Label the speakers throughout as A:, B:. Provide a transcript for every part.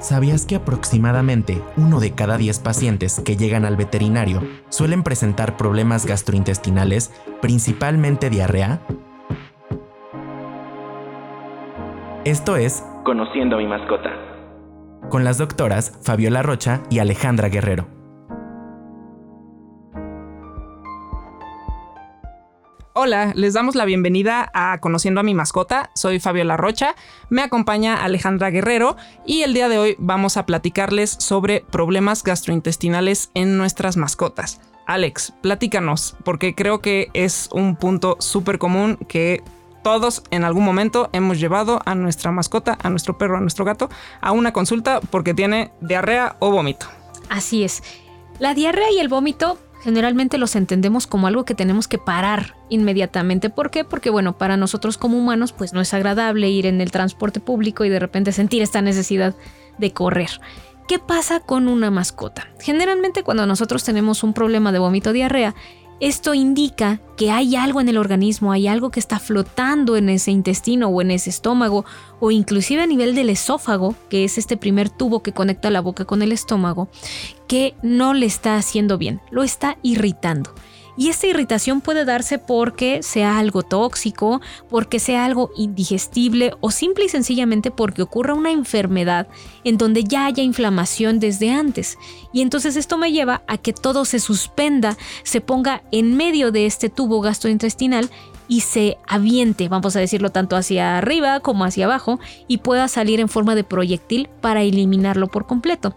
A: ¿Sabías que aproximadamente uno de cada 10 pacientes que llegan al veterinario suelen presentar problemas gastrointestinales, principalmente diarrea? Esto es Conociendo a mi mascota, con las doctoras Fabiola Rocha y Alejandra Guerrero.
B: Hola, les damos la bienvenida a Conociendo a mi mascota. Soy Fabiola Rocha, me acompaña Alejandra Guerrero y el día de hoy vamos a platicarles sobre problemas gastrointestinales en nuestras mascotas. Alex, platícanos, porque creo que es un punto súper común que todos en algún momento hemos llevado a nuestra mascota, a nuestro perro, a nuestro gato, a una consulta porque tiene diarrea o vómito.
C: Así es. La diarrea y el vómito generalmente los entendemos como algo que tenemos que parar inmediatamente. ¿Por qué? Porque bueno, para nosotros como humanos pues no es agradable ir en el transporte público y de repente sentir esta necesidad de correr. ¿Qué pasa con una mascota? Generalmente cuando nosotros tenemos un problema de vómito diarrea, esto indica que hay algo en el organismo, hay algo que está flotando en ese intestino o en ese estómago o inclusive a nivel del esófago, que es este primer tubo que conecta la boca con el estómago, que no le está haciendo bien, lo está irritando. Y esta irritación puede darse porque sea algo tóxico, porque sea algo indigestible o simple y sencillamente porque ocurra una enfermedad en donde ya haya inflamación desde antes. Y entonces esto me lleva a que todo se suspenda, se ponga en medio de este tubo gastrointestinal y se aviente, vamos a decirlo tanto hacia arriba como hacia abajo, y pueda salir en forma de proyectil para eliminarlo por completo.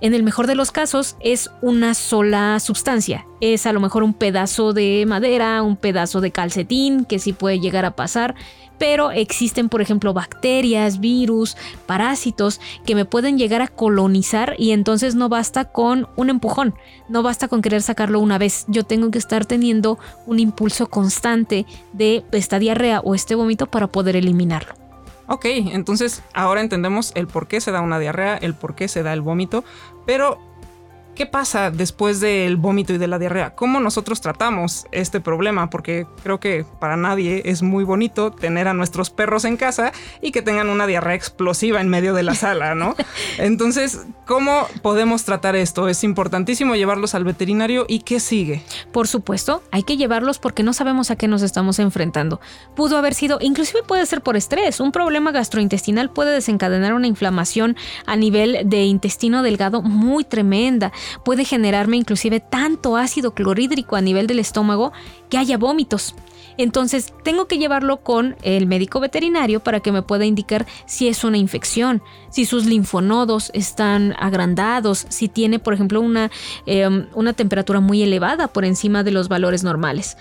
C: En el mejor de los casos es una sola sustancia. Es a lo mejor un pedazo de madera, un pedazo de calcetín, que sí puede llegar a pasar, pero existen, por ejemplo, bacterias, virus, parásitos que me pueden llegar a colonizar y entonces no basta con un empujón, no basta con querer sacarlo una vez. Yo tengo que estar teniendo un impulso constante de esta diarrea o este vómito para poder eliminarlo.
B: Ok, entonces ahora entendemos el por qué se da una diarrea, el por qué se da el vómito, pero ¿Qué pasa después del vómito y de la diarrea? ¿Cómo nosotros tratamos este problema? Porque creo que para nadie es muy bonito tener a nuestros perros en casa y que tengan una diarrea explosiva en medio de la sala, ¿no? Entonces, ¿cómo podemos tratar esto? Es importantísimo llevarlos al veterinario y ¿qué sigue?
C: Por supuesto, hay que llevarlos porque no sabemos a qué nos estamos enfrentando. Pudo haber sido, inclusive puede ser por estrés, un problema gastrointestinal puede desencadenar una inflamación a nivel de intestino delgado muy tremenda puede generarme inclusive tanto ácido clorhídrico a nivel del estómago que haya vómitos. Entonces tengo que llevarlo con el médico veterinario para que me pueda indicar si es una infección, si sus linfonodos están agrandados, si tiene, por ejemplo, una, em, una temperatura muy elevada por encima de los valores normales.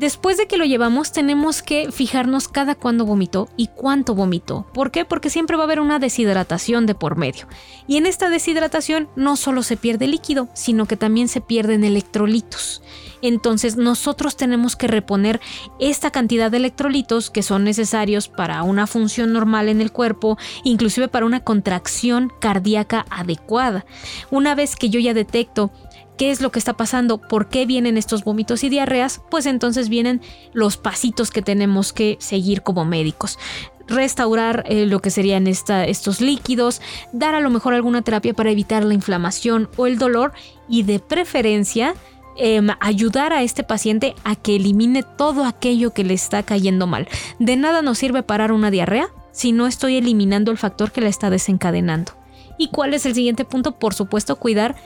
C: Después de que lo llevamos tenemos que fijarnos cada cuándo vomitó y cuánto vomitó. ¿Por qué? Porque siempre va a haber una deshidratación de por medio. Y en esta deshidratación no solo se pierde líquido, sino que también se pierden electrolitos. Entonces nosotros tenemos que reponer esta cantidad de electrolitos que son necesarios para una función normal en el cuerpo, inclusive para una contracción cardíaca adecuada. Una vez que yo ya detecto qué es lo que está pasando, por qué vienen estos vómitos y diarreas, pues entonces vienen los pasitos que tenemos que seguir como médicos restaurar eh, lo que serían estos líquidos, dar a lo mejor alguna terapia para evitar la inflamación o el dolor y de preferencia em, ayudar a este paciente a que elimine todo aquello que le está cayendo mal. De nada nos sirve parar una diarrea si no estoy eliminando el factor que la está desencadenando. ¿Y cuál es el siguiente punto? Por supuesto, cuidar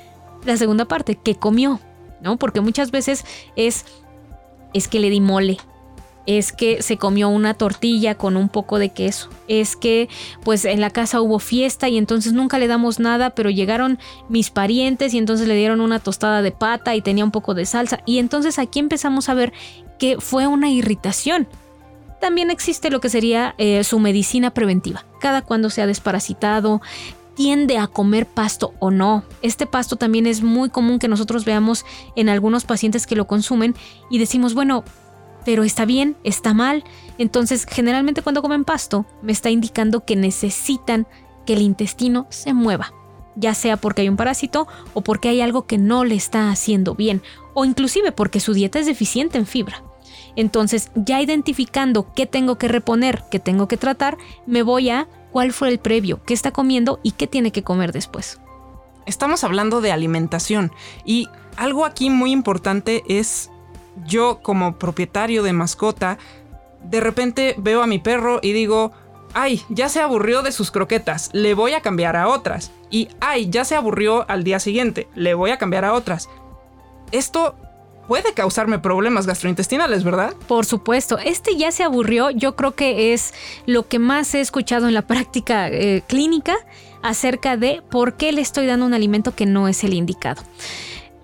C: la segunda parte, que comió, ¿no? Porque muchas veces es, es que le di mole, es que se comió una tortilla con un poco de queso, es que pues en la casa hubo fiesta y entonces nunca le damos nada, pero llegaron mis parientes y entonces le dieron una tostada de pata y tenía un poco de salsa y entonces aquí empezamos a ver que fue una irritación. También existe lo que sería eh, su medicina preventiva. Cada cuando se ha desparasitado, tiende a comer pasto o no. Este pasto también es muy común que nosotros veamos en algunos pacientes que lo consumen y decimos, bueno, pero está bien, está mal. Entonces, generalmente cuando comen pasto, me está indicando que necesitan que el intestino se mueva, ya sea porque hay un parásito o porque hay algo que no le está haciendo bien, o inclusive porque su dieta es deficiente en fibra. Entonces, ya identificando qué tengo que reponer, qué tengo que tratar, me voy a cuál fue el previo, qué está comiendo y qué tiene que comer después.
B: Estamos hablando de alimentación y algo aquí muy importante es yo como propietario de mascota, de repente veo a mi perro y digo, ay, ya se aburrió de sus croquetas, le voy a cambiar a otras. Y ay, ya se aburrió al día siguiente, le voy a cambiar a otras. Esto puede causarme problemas gastrointestinales, ¿verdad?
C: Por supuesto, este ya se aburrió, yo creo que es lo que más he escuchado en la práctica eh, clínica acerca de por qué le estoy dando un alimento que no es el indicado.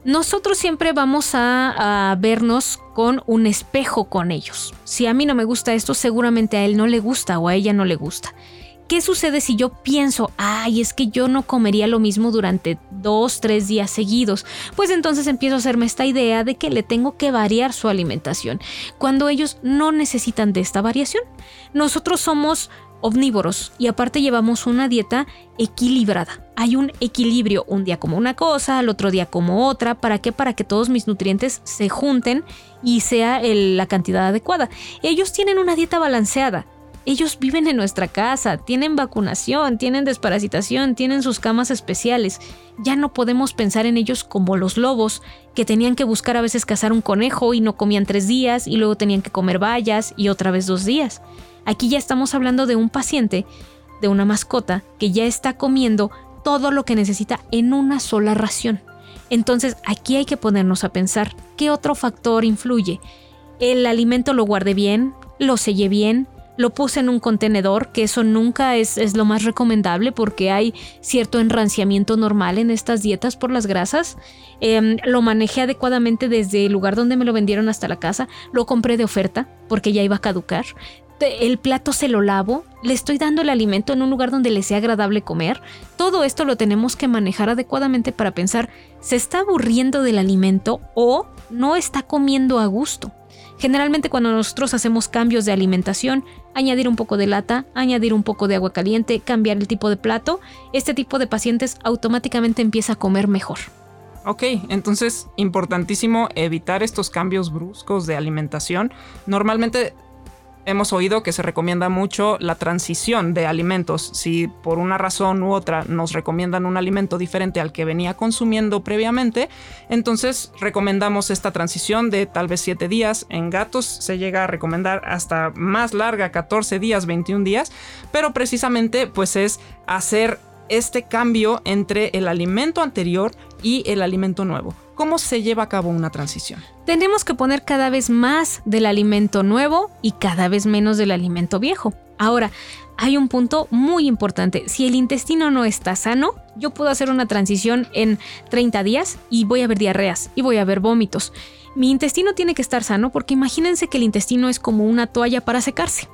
C: Nosotros siempre vamos a, a, vernos con un espejo con ellos. Si a mí no me gusta esto, seguramente a él no le gusta o a ella no le gusta. ¿Qué sucede si yo pienso, ay, es que yo no comería lo mismo durante dos, tres días seguidos? Pues entonces empiezo a hacerme esta idea de que le tengo que variar su alimentación, cuando ellos no necesitan de esta variación. Nosotros somos omnívoros y aparte llevamos una dieta equilibrada. Hay un equilibrio, un día como una cosa, al otro día como otra. ¿Para qué? Para que todos mis nutrientes se junten y sea la cantidad adecuada. Ellos tienen una dieta balanceada. Ellos viven en nuestra casa, tienen vacunación, tienen desparasitación, tienen sus camas especiales. Ya no podemos pensar en ellos como los lobos, que tenían que buscar a veces cazar un conejo y no comían tres días y luego tenían que comer bayas y otra vez dos días. Aquí ya estamos hablando de un paciente, de una mascota, que ya está comiendo todo lo que necesita en una sola ración. Entonces aquí hay que ponernos a pensar qué otro factor influye. El alimento lo guarde bien, lo selle bien, lo puse en un contenedor, que eso nunca es, es, lo más recomendable porque hay cierto enranciamiento normal en estas dietas por las grasas. Eh, lo manejé adecuadamente desde el lugar donde me lo vendieron hasta la casa. Lo compré de oferta porque ya iba a caducar. El plato se lo lavo, le estoy dando el alimento en un lugar donde le sea agradable comer. Todo esto lo tenemos que manejar adecuadamente para pensar, ¿se está aburriendo del alimento o no está comiendo a gusto? Generalmente cuando nosotros hacemos cambios de alimentación, añadir un poco de lata, añadir un poco de agua caliente, cambiar el tipo de plato, este tipo de pacientes automáticamente empieza a comer mejor.
B: Ok, entonces importantísimo evitar estos cambios bruscos de alimentación. Normalmente hemos oído que se recomienda mucho la transición de alimentos. Si por una razón u otra nos recomiendan un alimento diferente al que venía consumiendo previamente, entonces recomendamos esta transición de tal vez 7 días. En gatos se llega a recomendar hasta más larga, 14 días, 21 días, pero precisamente pues es hacer este cambio entre el alimento anterior y el alimento nuevo. ¿Cómo se lleva a cabo una transición?
C: Tenemos que poner cada vez más del alimento nuevo y cada vez menos del alimento viejo. Ahora, hay un punto muy importante. Si el intestino no está sano, yo puedo hacer una transición en 30 días y voy a ver diarreas y voy a ver vómitos. Mi intestino tiene que estar sano porque imagínense que el intestino es como una toalla para secarse.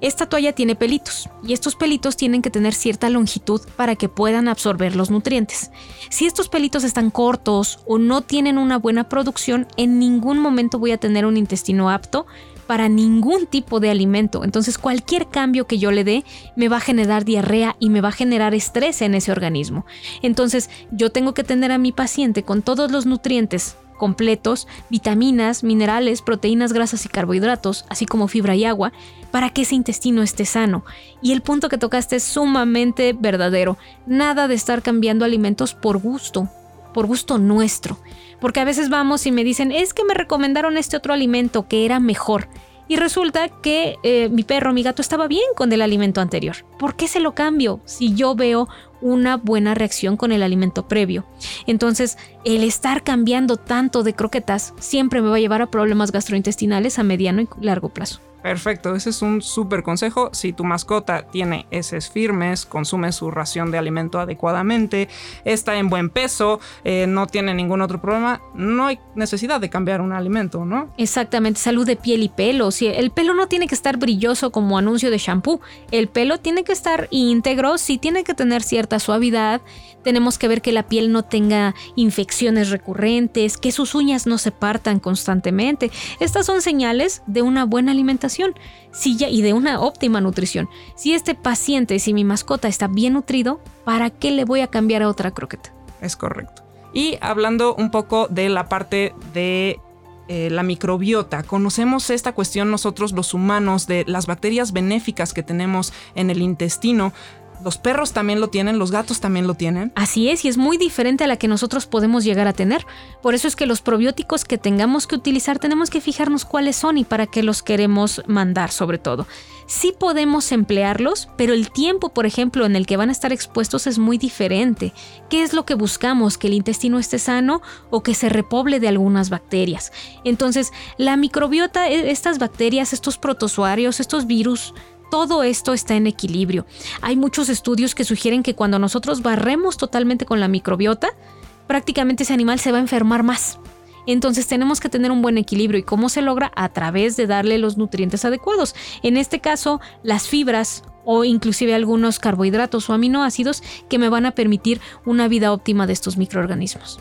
C: Esta toalla tiene pelitos y estos pelitos tienen que tener cierta longitud para que puedan absorber los nutrientes. Si estos pelitos están cortos o no tienen una buena producción, en ningún momento voy a tener un intestino apto para ningún tipo de alimento. Entonces cualquier cambio que yo le dé me va a generar diarrea y me va a generar estrés en ese organismo. Entonces yo tengo que tener a mi paciente con todos los nutrientes completos, vitaminas, minerales, proteínas, grasas y carbohidratos, así como fibra y agua, para que ese intestino esté sano. Y el punto que tocaste es sumamente verdadero. Nada de estar cambiando alimentos por gusto, por gusto nuestro. Porque a veces vamos y me dicen, es que me recomendaron este otro alimento que era mejor. Y resulta que eh, mi perro, mi gato estaba bien con el alimento anterior. ¿Por qué se lo cambio si yo veo una buena reacción con el alimento previo? Entonces, el estar cambiando tanto de croquetas siempre me va a llevar a problemas gastrointestinales a mediano y largo plazo.
B: Perfecto, ese es un súper consejo. Si tu mascota tiene heces firmes, consume su ración de alimento adecuadamente, está en buen peso, eh, no tiene ningún otro problema, no hay necesidad de cambiar un alimento, ¿no?
C: Exactamente, salud de piel y pelo. Si el pelo no tiene que estar brilloso como anuncio de shampoo, el pelo tiene que estar íntegro, sí tiene que tener cierta suavidad. Tenemos que ver que la piel no tenga infecciones recurrentes, que sus uñas no se partan constantemente. Estas son señales de una buena alimentación ya, y de una óptima nutrición. Si este paciente, si mi mascota está bien nutrido, ¿para qué le voy a cambiar a otra croqueta?
B: Es correcto. Y hablando un poco de la parte de eh, la microbiota. Conocemos esta cuestión nosotros los humanos de las bacterias benéficas que tenemos en el intestino. Los perros también lo tienen, los gatos también lo tienen.
C: Así es, y es muy diferente a la que nosotros podemos llegar a tener. Por eso es que los probióticos que tengamos que utilizar tenemos que fijarnos cuáles son y para qué los queremos mandar sobre todo. Sí podemos emplearlos, pero el tiempo, por ejemplo, en el que van a estar expuestos es muy diferente. ¿Qué es lo que buscamos? ¿Que el intestino esté sano o que se repoble de algunas bacterias? Entonces, la microbiota, e, estas bacterias, estos protozoarios, estos virus, todo esto está en equilibrio. Hay muchos estudios que sugieren que cuando nosotros barremos totalmente con la microbiota, prácticamente ese animal se va a enfermar más. Entonces tenemos que tener un buen equilibrio y cómo se logra a través de darle los nutrientes adecuados. En este caso, las fibras o inclusive algunos carbohidratos o aminoácidos que me van a permitir una vida óptima de estos microorganismos.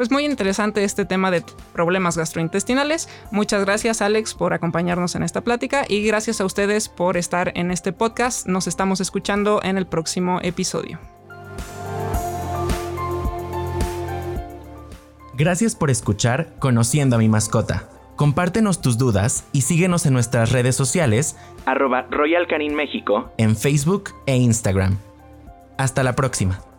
B: Pues muy interesante este tema de problemas gastrointestinales. Muchas gracias Alex por acompañarnos en esta plática y gracias a ustedes por estar en este podcast. Nos estamos escuchando en el próximo episodio.
A: Gracias por escuchar Conociendo a mi mascota. Compártenos tus dudas y síguenos en nuestras redes sociales arroba Royal Canin México en Facebook e Instagram. Hasta la próxima.